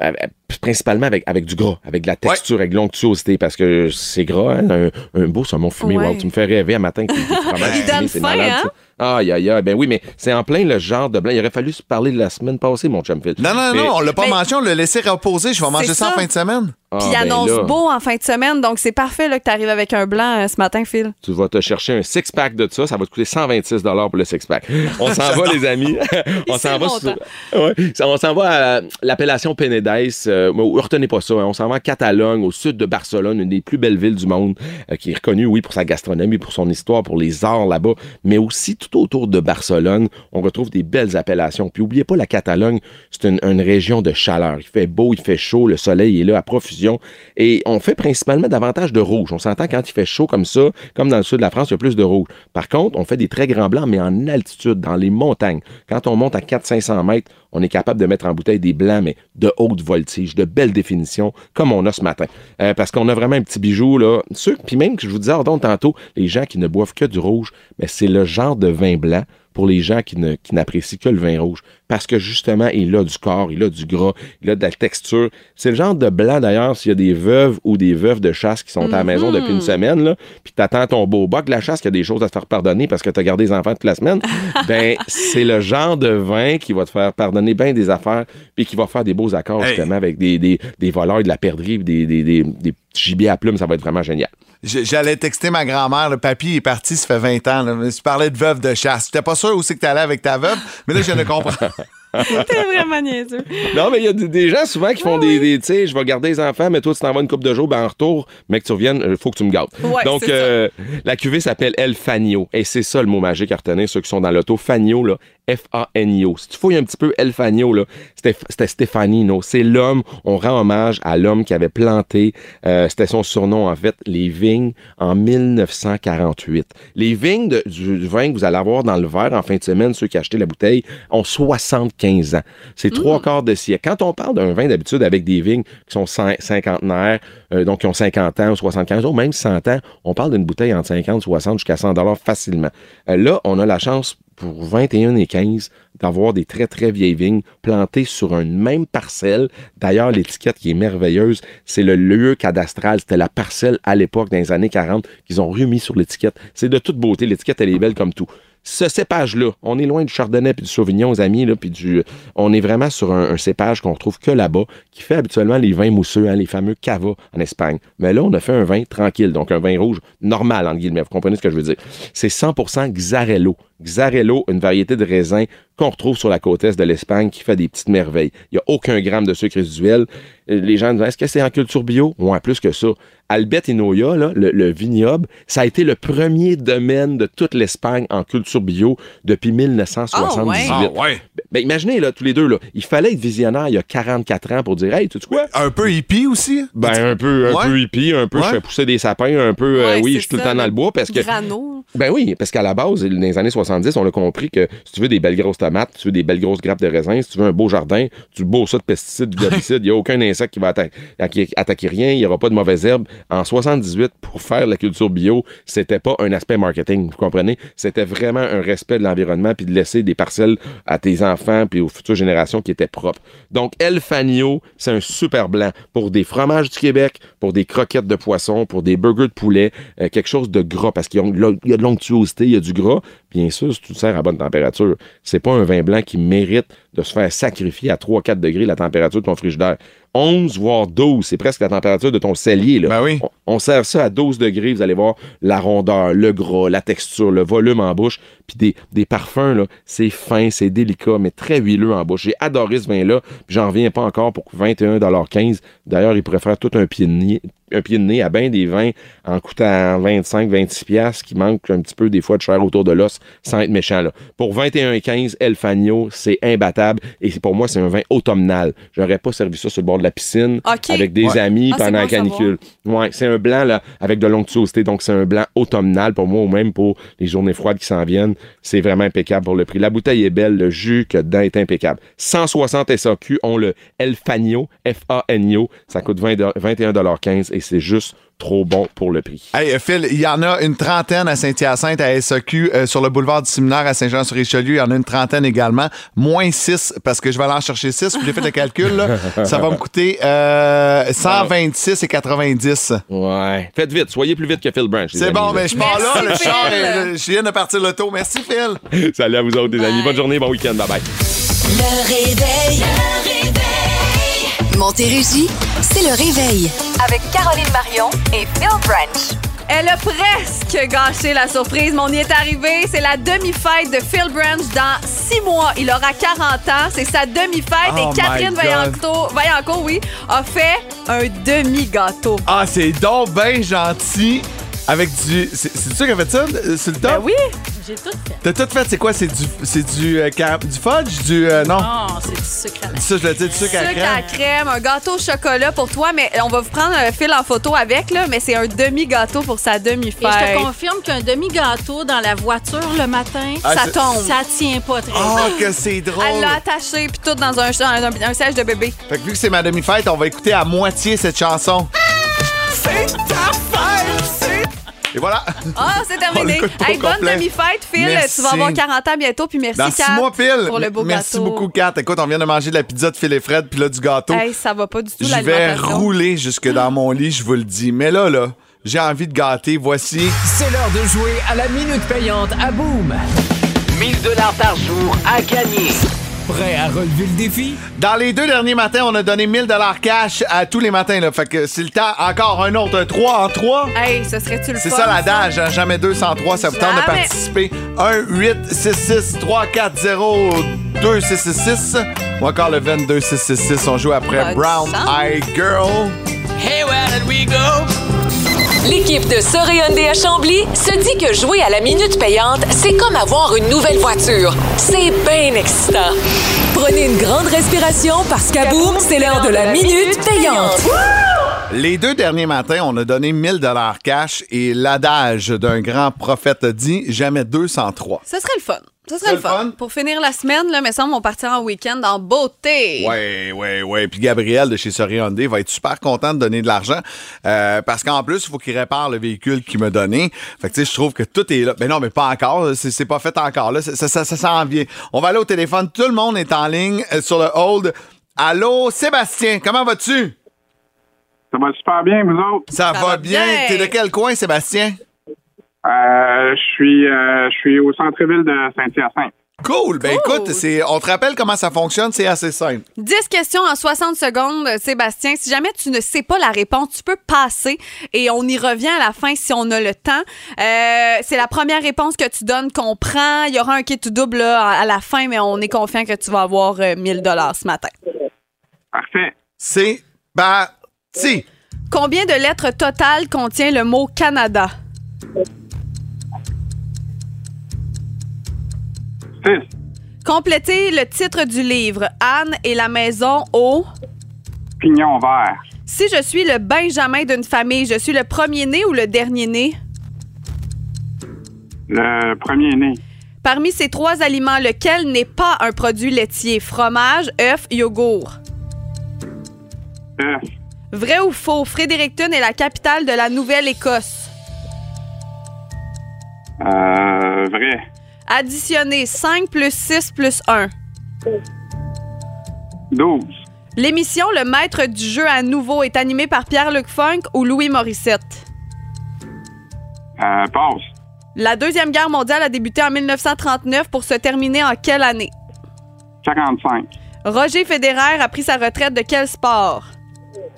euh, principalement avec, avec du gras, avec de la texture, avec de l'onctuosité, parce que c'est gras, hein, un, un beau saumon fumé. Ouais. Wow, tu me fais rêver un matin. Il donne c'est faim, malade, hein? Aïe, aïe, aïe. Ben oui, mais c'est en plein le genre de blanc. Il aurait fallu se parler la semaine passée, mon chum Phil. Non, non, Mais- non, on l'a pas Mais- mangé, on l'a laissé reposer. Je vais manger ça. ça. en fin de semaine. Ah, Puis il ben annonce là. beau en fin de semaine, donc c'est parfait là, que tu arrives avec un blanc euh, ce matin, Phil. Tu vas te chercher un six-pack de ça. Ça va te coûter 126 pour le six-pack. On s'en va, les amis. on s'en va sur- Ouais. Ça- On s'en va à l'appellation Penedès. Euh, mais retenez pas ça. hein. On s'en va en Catalogne, au sud de Barcelone, une des plus belles villes du monde, euh, qui est reconnue, oui, pour sa gastronomie, pour son histoire, pour les arts là-bas, mais aussi tout autour de Barcelone, on retrouve des belles appellations. Puis oubliez pas, la Catalogne, c'est une, une région de chaleur. Il fait beau, il fait chaud, le soleil est là à profusion. Et on fait principalement davantage de rouge. On s'entend quand il fait chaud comme ça, comme dans le sud de la France, il y a plus de rouge. Par contre, on fait des très grands blancs, mais en altitude, dans les montagnes. Quand on monte à 400-500 mètres, on est capable de mettre en bouteille des blancs, mais de haute voltige, de belle définition, comme on a ce matin. Euh, parce qu'on a vraiment un petit bijou, là. Puis même que je vous disais donc tantôt, les gens qui ne boivent que du rouge, mais c'est le genre de vin blanc pour les gens qui ne- qui n'apprécient que le vin rouge. Parce que justement, il a du corps, il a du gras, il a de la texture. C'est le genre de blanc, d'ailleurs, s'il y a des veuves ou des veuves de chasse qui sont à la maison depuis une semaine, là, puis t'attends ton beau boc de la chasse, qu'il y a des choses à te faire pardonner parce que t'as gardé les enfants toute la semaine, ben, c'est le genre de vin qui va te faire pardonner bien des affaires, puis qui va faire des beaux accords, Hey. justement, avec des, des, des voleurs, de la perdrix, des, des, des, des gibier à plumes, ça va être vraiment génial. J'allais texter ma grand-mère, le papy est parti, ça fait 20 ans. Là. Tu parlais de veuve de chasse. J'étais pas sûr où c'est que t'allais avec ta veuve, mais là, je ne comprends. T'es vraiment niaiseux. Non, mais il y a des- gens souvent qui font des, des- tu sais, je vais garder les enfants, mais toi, tu t'en vas une couple de jours, ben en retour, mec, tu reviennes, il faut que tu me gâtes. Ouais, Donc, euh, la cuvée s'appelle El Fagno. Et c'est ça le mot magique à retenir, ceux qui sont dans l'auto. Fagno, là, F-A-N-I-O. Si tu fouilles un petit peu El Fagno, là, c'était Stefanino. C'est l'homme, on rend hommage à l'homme qui avait planté, euh, c'était son surnom en fait, les vignes en 1948. Les vignes de- du, du vin que vous allez avoir dans le verre en fin de semaine, ceux qui achetaient la bouteille, ont 75 ans. C'est trois quarts de siècle. Quand on parle d'un vin d'habitude avec des vignes qui sont cin- cinquantenaires, euh, donc qui ont 50 ans ou 75 ans, ou même 100 ans, on parle d'une bouteille entre 50, 60 jusqu'à 100 dollars facilement. Euh, là, on a la chance pour 21 et 15 d'avoir des très très vieilles vignes plantées sur une même parcelle. D'ailleurs, l'étiquette qui est merveilleuse, c'est le lieu cadastral. C'était la parcelle à l'époque, dans les années 40, qu'ils ont remis sur l'étiquette. C'est de toute beauté. L'étiquette, elle est belle comme tout. Ce cépage-là, on est loin du chardonnay puis du sauvignon, les amis, là, puis du, on est vraiment sur un, cépage qu'on retrouve que là-bas, qui fait habituellement les vins mousseux, hein, les fameux cava en Espagne. Mais là, on a fait un vin tranquille, donc un vin rouge normal, en guillemets. Vous comprenez ce que je veux dire? C'est 100% Xarello. Xarello, une variété de raisin qu'on retrouve sur la côte est de l'Espagne qui fait des petites merveilles. Il n'y a aucun gramme de sucre résiduel. Euh, Les gens disent, est-ce que c'est en culture bio? Ouais, plus que ça. Albert Noya, là, le, le vignoble, ça a été le premier domaine de toute l'Espagne en culture bio depuis 1978. Ah ouais? Ben, imaginez, là, tous les deux, là, il fallait être visionnaire il y a 44 ans pour dire, hey, tu sais quoi? Un peu hippie aussi? Ben, un peu, un Ouais. peu hippie, un peu, Ouais. je fais pousser des sapins, un peu, euh, oui, je suis tout le temps dans le bois parce que. Grano. Ben oui, parce qu'à la base, dans les années 70, on a compris que si tu veux des belles grosses tomates, si tu veux des belles grosses grappes de raisin, si tu veux un beau jardin, tu beau ça de pesticides, d'herbicides, il n'y a aucun insecte qui va atta- attaquer, attaquer rien, il n'y aura pas de mauvaises herbes. En 78, pour faire la culture bio, c'était pas un aspect marketing, vous comprenez? C'était vraiment un respect de l'environnement puis de laisser des parcelles à tes enfants puis aux futures générations qui étaient propres. Donc, El Fagno, c'est un super blanc pour des fromages du Québec, pour des croquettes de poisson, pour des burgers de poulet, euh, quelque chose de gras parce qu'il y a il y a de l'onctuosité, il y a du gras. Bien sûr, si tu le sers à bonne température, c'est pas un vin blanc qui mérite de se faire sacrifier à 3-4 degrés la température de ton frigidaire. 11 voire 12, c'est presque la température de ton cellier. Là. Ben oui. On, on sert ça à 12 degrés, vous allez voir la rondeur, le gras, la texture, le volume en bouche, puis des, des parfums, là, c'est fin, c'est délicat, mais très huileux en bouche. J'ai adoré ce vin-là, puis j'en reviens pas encore pour 21,15 D'ailleurs, il pourrait faire tout un pied de nez, un pied de nez à bien des vins en coûtant 25-26 piastres qui manquent un petit peu des fois de chair autour de l'os sans être méchant. Là. Pour 21,15 El Fagno, c'est imbattable et pour moi, c'est un vin automnal. J'aurais pas servi ça sur le bord de la piscine avec des Ouais. amis Ah, pendant la canicule. Ouais, c'est un blanc là, avec de l'onctuosité, donc c'est un blanc automnal pour moi ou même pour les journées froides qui s'en viennent. C'est vraiment impeccable pour le prix. La bouteille est belle, le jus que dedans est impeccable. 160 SAQ ont le El Fagno, F-A-N-I-O. Ça coûte 20 21,15 et c'est juste trop bon pour le prix. Hey, euh, Phil, il y en a une trentaine à Saint-Hyacinthe, à SAQ, euh, sur le boulevard du Séminaire à Saint-Jean-sur-Richelieu. Il y en a une trentaine également. Moins 6, parce que je vais aller en chercher 6. J'ai fait le calcul. là. Ça va me coûter euh, 126 et 90. Ouais. Faites vite, soyez plus vite que Phil Branch. C'est bon, mais je pars là. Le char, est- le- je viens de partir l'auto. Merci, Phil. Salut à vous autres, les amis. Bonne journée, bon week-end. Bye bye. Le réveil. Le réveil. Montérégie, c'est le réveil. Avec Caroline Marion et Phil Branch. Elle a presque gâché la surprise, mais on y est arrivé. C'est la demi-fête de Phil Branch dans six mois. Il aura 40 ans. C'est sa demi-fête. Oh et Catherine my God. Vaillancourt, Vaillancourt, oui, a fait un demi-gâteau. Ah, c'est donc bien gentil. Avec du. C'est sûr qu'elle a fait ça euh, sur le top? Ben oui. J'ai tout fait. T'as tout fait, c'est quoi? C'est du, c'est du, euh, car- du fudge? Du. euh, non? Non, c'est du sucre à la Ça, je le dis, du sucre à Sucre crème. à crème, un gâteau au chocolat pour toi, mais on va vous prendre un fil en photo avec, là, mais c'est un demi-gâteau pour sa Et je te demi-fête. confirme qu'un demi-gâteau dans la voiture le matin, Ah, Ça c'est- tombe. ça tient pas très bien. que c'est drôle. Elle l'a attaché, puis tout dans un, dans un, un siège de bébé. Fait que vu que c'est ma demi-fête, on va écouter à moitié cette chanson. C'est ta fête! C'est- Et voilà. Ah, c'est On terminé. Hey, bonne demi-fête, Phil. Merci. Tu vas avoir 40 ans bientôt, puis merci, Dans six Kat, mois pile. pour le beau Merci gâteau. beaucoup, Kat. Écoute, on vient de manger de la pizza de Phil et Fred, puis là, du gâteau. Hey, ça va pas du tout, Je vais rouler jusque dans mon lit, je vous le dis. Mais là, là, j'ai envie de gâter. Voici. C'est l'heure de jouer à la minute payante à Boom. 1000 dollars par jour à gagner. Prêt à relever le défi? Dans les deux derniers matins, on a donné 1000 cash à tous les matins. Là. Fait que c'est le temps. Encore un autre. Un 3 en 3. Hey, ce serait-tu le C'est ça l'adage, hein? jamais 203, ça vous tente de participer. 1 8 6 6 3 4 0 2 6 6 6 ou encore le 22 6 6 6. On joue après Brown. Eye Girl. Hey, where did we go? L'équipe de Sœur Hyundai à Chambly se dit que jouer à la minute payante, c'est comme avoir une nouvelle voiture. C'est bien excitant. Prenez une grande respiration parce qu'à boum, c'est l'heure de la minute payante. Les deux derniers matins, on a donné 1000 cash et l'adage d'un grand prophète dit jamais 203. Ce serait le fun. Ce serait le fun. Pour finir la semaine, là, me semble, on partira en week-end en beauté. Ouais, ouais, ouais. Puis Gabriel de chez Hyundai va être super content de donner de l'argent euh, parce qu'en plus, il faut qu'il répare le véhicule qu'il m'a donné. Fait que tu sais, je trouve que tout est là. Mais non, mais pas encore. C'est c'est pas fait encore. Là. Ça, ça, ça, ça s'en vient. On va aller au téléphone. Tout le monde est en ligne euh, sur le hold. Allô, Sébastien, comment vas-tu? Ça va super bien, vous autres? Ça, va, bien. T'es de quel coin, Sébastien? Euh, je suis, euh, je suis au centre-ville de Saint-Hyacinthe. Cool. Ben écoute, c'est, on te rappelle comment ça fonctionne, c'est assez simple. 10 questions en 60 secondes, Sébastien. Si jamais tu ne sais pas la réponse, tu peux passer et on y revient à la fin si on a le temps. Euh, c'est la première réponse que tu donnes qu'on prend. Il y aura un kit tout double là, à la fin, mais on est confiant que tu vas avoir euh, 1000 dollars ce matin. Parfait. C'est parti. Combien de lettres totales contient le mot Canada? Six. Complétez le titre du livre. Anne et la maison au... Pignon vert. Si je suis le Benjamin d'une famille, je suis le premier né ou le dernier né? Le premier né. Parmi ces trois aliments, lequel n'est pas un produit laitier? Fromage, œuf, yogourt? œuf. Vrai ou faux? Fredericton est la capitale de la Nouvelle-Écosse. Euh, vrai. Additionnez 5 plus 6 plus 1. 12. L'émission Le Maître du jeu à nouveau est animée par Pierre-Luc Funk ou Louis Morissette? Euh, passe. La Deuxième Guerre mondiale a débuté en 1939 pour se terminer en quelle année? 45. Roger Federer a pris sa retraite de quel sport?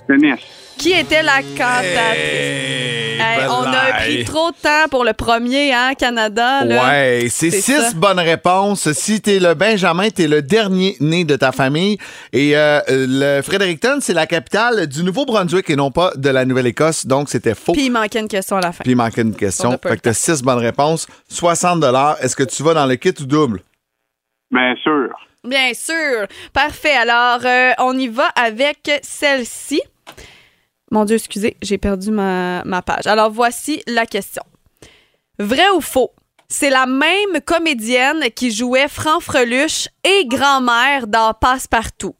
Tennis. Qui était la cantatrice? Hey, on a pris trop de temps pour le premier, hein, Canada. Là. Ouais, c'est ça. six bonnes réponses. Si t'es le Benjamin, t'es le dernier né de ta famille. Et euh, le Fredericton, c'est la capitale du Nouveau-Brunswick et non pas de la Nouvelle-Écosse. Donc, c'était faux. Puis il manquait une question à la fin. Puis il manquait une On question. Fait que t'as six bonnes réponses. 60 Est-ce que tu vas dans le kit ou double? Bien sûr. Bien sûr. Parfait. Alors, euh, on y va avec celle-ci. Mon Dieu, excusez, j'ai perdu ma, ma page. Alors, voici la question. Vrai ou faux? C'est la même comédienne qui jouait Franfreluche et grand-mère dans Passe-Partout.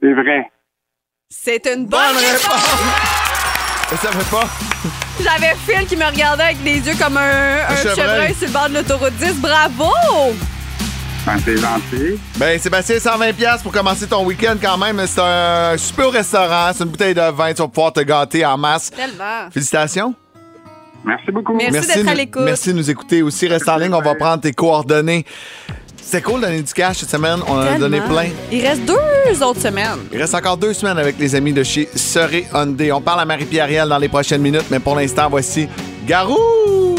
C'est vrai. C'est une bonne, réponse! Ça fait pas. J'avais Phil qui me regardait avec des yeux comme un, un chevreuil. chevreuil sur le bord de l'autoroute 10. Bravo! Ben, c'est gentil. Ben, Sébastien, 120$ piastres pour commencer ton week-end quand même. C'est un super au restaurant. C'est une bouteille de vin. Tu vas pouvoir te gâter en masse. Tellement. Félicitations. Merci beaucoup. Merci d'être à l'écoute. Merci de nous écouter aussi. Reste en ligne, on va prendre tes coordonnées. C'était cool de donner du cash cette semaine. On en a donné plein. Il reste deux autres semaines. Il reste encore deux semaines avec les amis de chez Seré Hyundai. On parle à Marie-Pierre Ariel dans les prochaines minutes, mais pour l'instant, voici Garou!